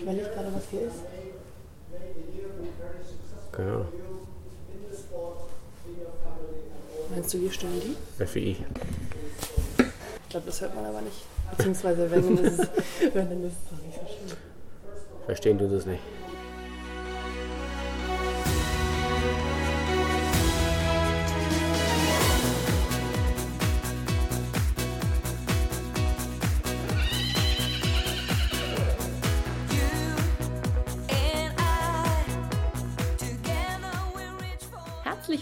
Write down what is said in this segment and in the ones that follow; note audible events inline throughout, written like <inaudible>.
Ich überlege gerade, was hier ist. Genau. Meinst du, hier stehen die? FI. Ich glaube, das hört man aber nicht. Beziehungsweise, wenn, dann ist es, <laughs> wenn dann ist es doch nicht so schlimm. Verstehen du das nicht?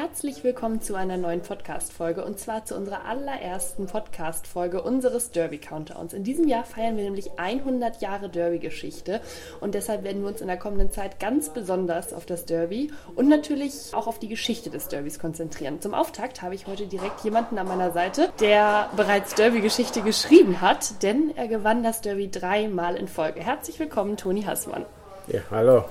Herzlich willkommen zu einer neuen Podcast-Folge und zwar zu unserer allerersten Podcast-Folge unseres Derby-Countdowns. In diesem Jahr feiern wir nämlich 100 Jahre Derby-Geschichte und deshalb werden wir uns in der kommenden Zeit ganz besonders auf das Derby und natürlich auch auf die Geschichte des Derbys konzentrieren. Zum Auftakt habe ich heute direkt jemanden an meiner Seite, der bereits Derby-Geschichte geschrieben hat, denn er gewann das Derby dreimal in Folge. Herzlich willkommen, Toni Hassmann. Ja, hallo.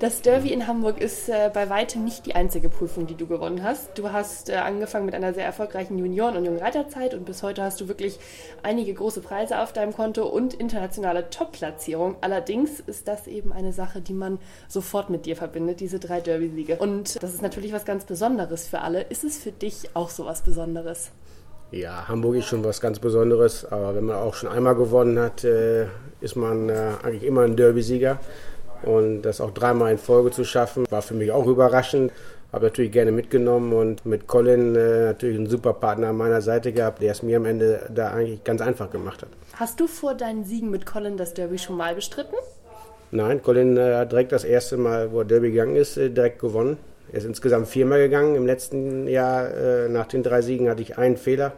Das Derby in Hamburg ist äh, bei weitem nicht die einzige Prüfung, die du gewonnen hast. Du hast äh, angefangen mit einer sehr erfolgreichen Junioren- und Jungreiterzeit und bis heute hast du wirklich einige große Preise auf deinem Konto und internationale Top-Platzierung. Allerdings ist das eben eine Sache, die man sofort mit dir verbindet, diese drei Derby-Siege. Und das ist natürlich was ganz Besonderes für alle. Ist es für dich auch so was Besonderes? Ja, Hamburg ist schon was ganz Besonderes, aber wenn man auch schon einmal gewonnen hat, äh, ist man äh, eigentlich immer ein Derby-Sieger. Und das auch dreimal in Folge zu schaffen, war für mich auch überraschend. Habe natürlich gerne mitgenommen und mit Colin äh, natürlich einen super Partner an meiner Seite gehabt, der es mir am Ende da eigentlich ganz einfach gemacht hat. Hast du vor deinen Siegen mit Colin das Derby schon mal bestritten? Nein, Colin hat direkt das erste Mal, wo er Derby gegangen ist, direkt gewonnen. Er ist insgesamt viermal gegangen. Im letzten Jahr äh, nach den drei Siegen hatte ich einen Fehler,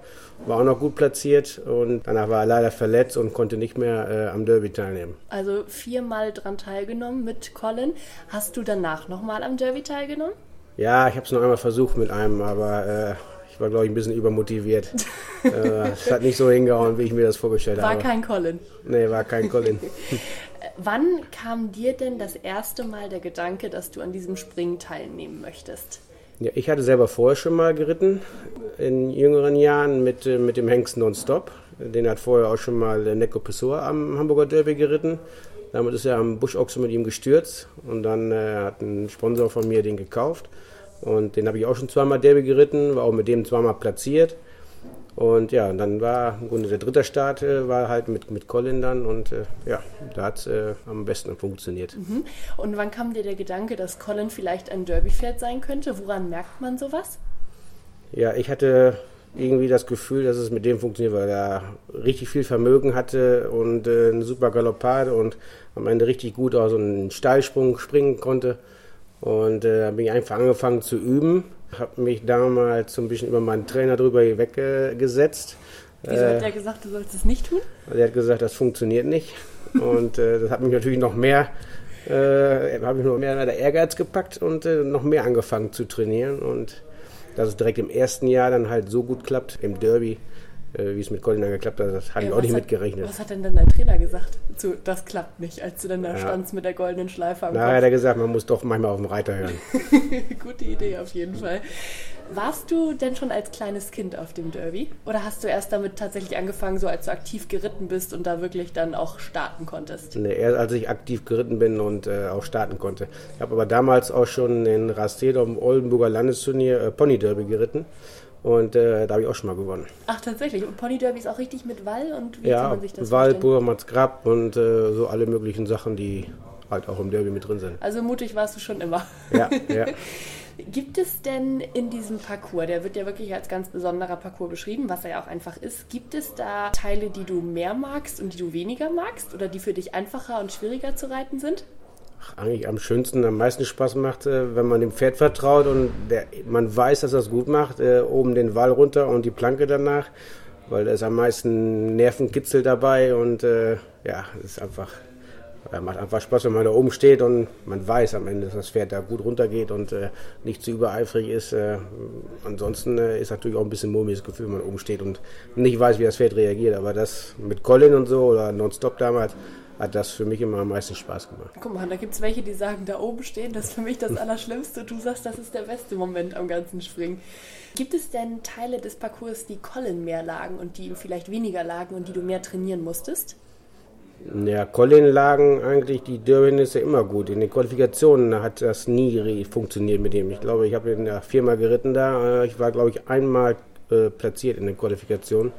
war auch noch gut platziert und danach war er leider verletzt und konnte nicht mehr äh, am Derby teilnehmen. Also viermal dran teilgenommen mit Colin. Hast du danach nochmal am Derby teilgenommen? Ja, ich habe es noch einmal versucht mit einem, aber äh, ich war, glaube ich, ein bisschen übermotiviert. <laughs> Äh, Es hat nicht so hingehauen, wie ich mir das vorgestellt War habe. kein Colin. Nee, war kein Colin. <laughs> Wann kam dir denn das erste Mal der Gedanke, dass du an diesem Springen teilnehmen möchtest? Ja, ich hatte selber vorher schon mal geritten, in jüngeren Jahren mit, äh, mit dem Hengst Nonstop. Den hat vorher auch schon mal äh, Neko Pessoa am Hamburger Derby geritten. Damit ist er am Buschochse mit ihm gestürzt und dann äh, hat ein Sponsor von mir den gekauft. Und den habe ich auch schon zweimal Derby geritten, war auch mit dem zweimal platziert. Und ja, dann war im Grunde der dritte Start äh, war halt mit, mit Colin dann und äh, ja, da hat es äh, am besten funktioniert. Mhm. Und wann kam dir der Gedanke, dass Colin vielleicht ein Derbypferd sein könnte? Woran merkt man sowas? Ja, ich hatte irgendwie das Gefühl, dass es mit dem funktioniert, weil er richtig viel Vermögen hatte und äh, eine super Galoppade und am Ende richtig gut aus so einen Steilsprung springen konnte. Und äh, da bin ich einfach angefangen zu üben, habe mich damals so ein bisschen über meinen Trainer drüber weggesetzt. Wieso hat er gesagt, du sollst es nicht tun? Er hat gesagt, das funktioniert nicht. <laughs> Und äh, das hat mich natürlich noch mehr, äh, habe ich noch mehr der Ehrgeiz gepackt und äh, noch mehr angefangen zu trainieren. Und dass es direkt im ersten Jahr dann halt so gut klappt, im Derby, äh, wie es mit Colin dann geklappt hat, das hatte ich Ja, auch nicht was mitgerechnet. Hat, was hat denn dann dein Trainer gesagt? Zu, das klappt nicht, als du dann da Ja. standst mit der goldenen Schleife am Na, Kopf. hat er gesagt, man muss doch manchmal auf den Reiter hören. <laughs> Gute Idee auf jeden Fall. Warst du denn schon als kleines Kind auf dem Derby? Oder hast du erst damit tatsächlich angefangen, so als du aktiv geritten bist und da wirklich dann auch starten konntest? Nee, erst als ich aktiv geritten bin und äh, auch starten konnte. Ich habe aber damals auch schon in Rastede am Oldenburger Landesturnier äh, Pony Derby geritten. Und äh, da habe ich auch schon mal gewonnen. Ach, tatsächlich. Und Pony Derby ist auch richtig mit Wall und wie kann Ja, man sich das vorstellen? Burmats Grab und äh, so alle möglichen Sachen, die halt auch im Derby mit drin sind. Also mutig warst du schon immer. Ja, <laughs> ja. Gibt es denn in diesem Parcours, der wird ja wirklich als ganz besonderer Parcours beschrieben, was er ja auch einfach ist, gibt es da Teile, die du mehr magst und die du weniger magst oder die für dich einfacher und schwieriger zu reiten sind? Eigentlich am schönsten, am meisten Spaß macht, äh, wenn man dem Pferd vertraut und der, man weiß, dass er es gut macht, äh, oben den Wall runter und die Planke danach, weil da ist am meisten Nervenkitzel dabei und äh, ja, es ist einfach macht einfach Spaß, wenn man da oben steht und man weiß am Ende, dass das Pferd da gut runtergeht und nicht zu übereifrig ist. Ansonsten ist natürlich auch ein bisschen mulmiges Gefühl, wenn man oben steht und nicht weiß, wie das Pferd reagiert. Aber das mit Colin und so oder Nonstop damals, hat das für mich immer am meisten Spaß gemacht. Guck mal, da gibt es welche, die sagen, da oben stehen, das ist für mich das <laughs> Allerschlimmste. Du sagst, das ist der beste Moment am ganzen Springen. Gibt es denn Teile des Parcours, die Colin mehr lagen und die ihm vielleicht weniger lagen und die du mehr trainieren musstest? Ja, Colin lagen eigentlich die Derbynisse immer gut. In den Qualifikationen hat das nie funktioniert mit ihm. Ich glaube, ich habe ihn ja viermal geritten da. Ich war, glaube ich, einmal äh, platziert in den Qualifikationen.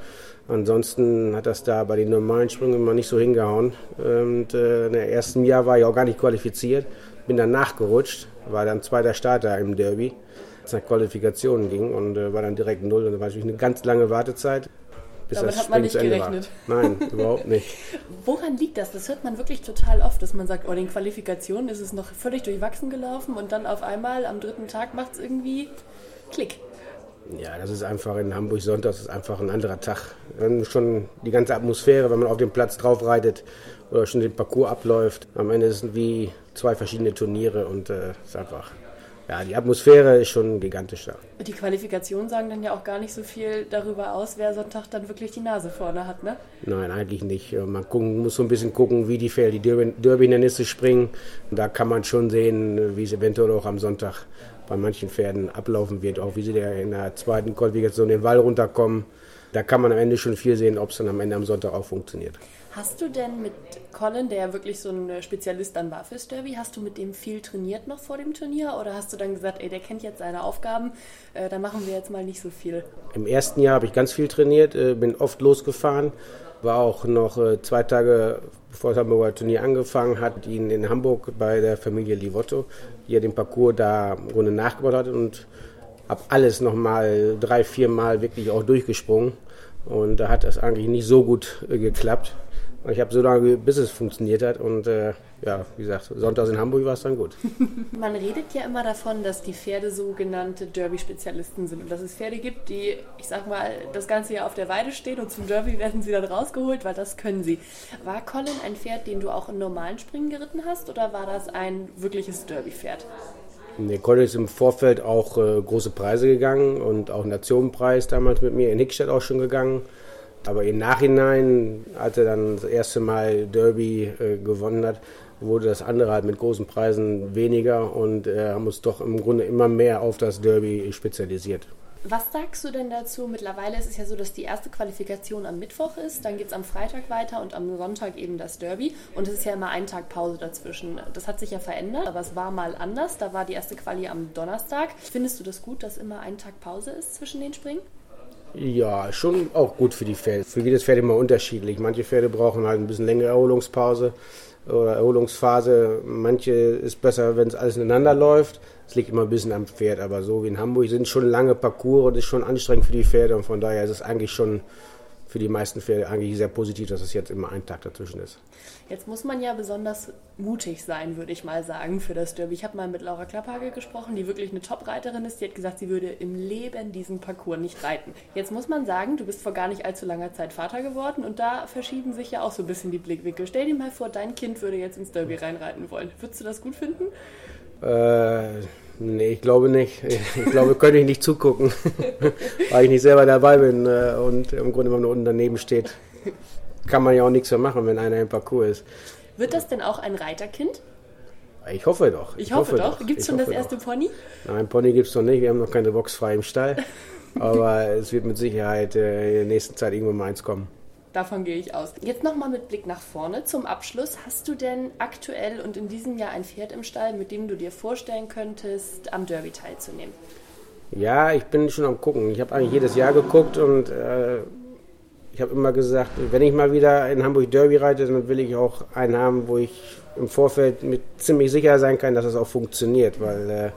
Ansonsten hat das da bei den normalen Sprüngen immer nicht so hingehauen. Und äh, im ersten Jahr war ich auch gar nicht qualifiziert. Bin dann nachgerutscht, war dann zweiter Starter im Derby, als es nach Qualifikationen ging und äh, war dann direkt null. Und da war natürlich eine ganz lange Wartezeit. Bis Damit das hat man nicht gerechnet. War. Nein, überhaupt nicht. <laughs> Woran liegt das? Das hört man wirklich total oft, dass man sagt, oh, in den Qualifikationen ist es noch völlig durchwachsen gelaufen und dann auf einmal am dritten Tag macht es irgendwie Klick. Ja, das ist einfach in Hamburg Sonntag, das ist einfach ein anderer Tag. Dann schon die ganze Atmosphäre, wenn man auf dem Platz drauf reitet oder schon den Parcours abläuft. Am Ende ist es wie zwei verschiedene Turniere und es äh, ist einfach ja, die Atmosphäre ist schon gigantisch da. Die Qualifikationen sagen dann ja auch gar nicht so viel darüber aus, wer Sonntag dann wirklich die Nase vorne hat, ne? Nein, eigentlich nicht. Man gucken, muss so ein bisschen gucken, wie die Pferde, die Derby-Hindernisse springen. Da kann man schon sehen, wie es eventuell auch am Sonntag bei manchen Pferden ablaufen wird, auch wie sie in der zweiten Qualifikation den Wall runterkommen. Da kann man am Ende schon viel sehen, ob es dann am Ende am Sonntag auch funktioniert. Hast du denn mit Colin, der ja wirklich so ein Spezialist dann war fürs Derby, hast du mit dem viel trainiert noch vor dem Turnier oder hast du dann gesagt, ey, der kennt jetzt seine Aufgaben, äh, da machen wir jetzt mal nicht so viel? Im ersten Jahr habe ich ganz viel trainiert, äh, bin oft losgefahren, war auch noch äh, zwei Tage bevor das Hamburger Turnier angefangen hat, ihn in Hamburg bei der Familie Livotto, die ja den Parcours da im Grunde nachgebaut hat und habe alles nochmal drei, vier Mal wirklich auch durchgesprungen. Und da hat das eigentlich nicht so gut äh, geklappt. Ich habe so lange, bis es funktioniert hat. Und äh, ja, wie gesagt, sonntags in Hamburg war es dann gut. <laughs> Man redet ja immer davon, dass die Pferde sogenannte Derby-Spezialisten sind. Und dass es Pferde gibt, die, ich sag mal, das ganze Jahr auf der Weide stehen und zum Derby werden sie dann rausgeholt, weil das können sie. War Colin ein Pferd, den du auch im normalen Springen geritten hast? Oder war das ein wirkliches Derby-Pferd? Nee, Colin ist im Vorfeld auch äh, große Preise gegangen und auch Nationenpreis damals mit mir in Hickstadt auch schon gegangen. Aber im Nachhinein, als er dann das erste Mal Derby äh, gewonnen hat, wurde das andere halt mit großen Preisen weniger und er haben uns doch im Grunde immer mehr auf das Derby spezialisiert. Was sagst du denn dazu? Mittlerweile ist es ja so, dass die erste Qualifikation am Mittwoch ist, dann geht es am Freitag weiter und am Sonntag eben das Derby. Und es ist ja immer ein Tag Pause dazwischen. Das hat sich ja verändert, aber es war mal anders. Da war die erste Quali am Donnerstag. Findest du das gut, dass immer ein Tag Pause ist zwischen den Springen? Ja, schon auch gut für die Pferde. Für jedes Pferd immer unterschiedlich. Manche Pferde brauchen halt ein bisschen längere Erholungspause oder Erholungsphase. Manche ist besser, wenn es alles ineinander läuft. Es liegt immer ein bisschen am Pferd, aber so wie in Hamburg sind schon lange Parcours und ist schon anstrengend für die Pferde und von daher ist es eigentlich schon für die meisten Pferde eigentlich sehr positiv, dass es jetzt immer ein Tag dazwischen ist. Jetzt muss man ja besonders mutig sein, würde ich mal sagen, für das Derby. Ich habe mal mit Laura Klapphage gesprochen, die wirklich eine Top-Reiterin ist. Die hat gesagt, sie würde im Leben diesen Parcours nicht reiten. Jetzt muss man sagen, du bist vor gar nicht allzu langer Zeit Vater geworden und da verschieben sich ja auch so ein bisschen die Blickwinkel. Stell dir mal vor, dein Kind würde jetzt ins Derby reinreiten wollen. Würdest du das gut finden? Äh, nee, ich glaube nicht. Ich glaube, könnte ich nicht zugucken, <laughs> weil ich nicht selber dabei bin äh, und im Grunde immer nur unten daneben steht. Kann man ja auch nichts mehr machen, wenn einer im Parcours ist. Wird das denn auch ein Reiterkind? Ich hoffe doch. Ich, ich hoffe, hoffe, doch. Gibt es schon das erste doch. Pony? Nein, Pony gibt es noch nicht. Wir haben noch keine Box frei im Stall. <laughs> Aber es wird mit Sicherheit äh, in der nächsten Zeit irgendwann mal eins kommen. Davon gehe ich aus. Jetzt nochmal mit Blick nach vorne zum Abschluss. Hast du denn aktuell und in diesem Jahr ein Pferd im Stall, mit dem du dir vorstellen könntest, am Derby teilzunehmen? Ja, ich bin schon am Gucken. Ich habe eigentlich jedes Jahr geguckt und äh, ich habe immer gesagt, wenn ich mal wieder in Hamburg Derby reite, dann will ich auch einen haben, wo ich im Vorfeld mit ziemlich sicher sein kann, dass es auch funktioniert, weil äh,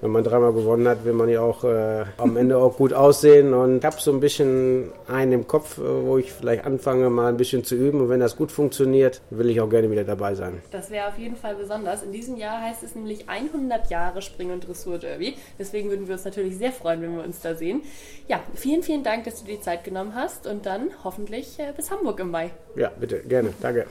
wenn man dreimal gewonnen hat, will man ja auch äh, am Ende auch gut aussehen. Und ich habe so ein bisschen einen im Kopf, äh, wo ich vielleicht anfange, mal ein bisschen zu üben. Und wenn das gut funktioniert, will ich auch gerne wieder dabei sein. Das wäre auf jeden Fall besonders. In diesem Jahr heißt es nämlich 100 Jahre Spring- und Dressur-Derby. Deswegen würden wir uns natürlich sehr freuen, wenn wir uns da sehen. Ja, vielen, vielen Dank, dass du dir die Zeit genommen hast. Und dann hoffentlich äh, bis Hamburg im Mai. Ja, bitte, gerne. Danke.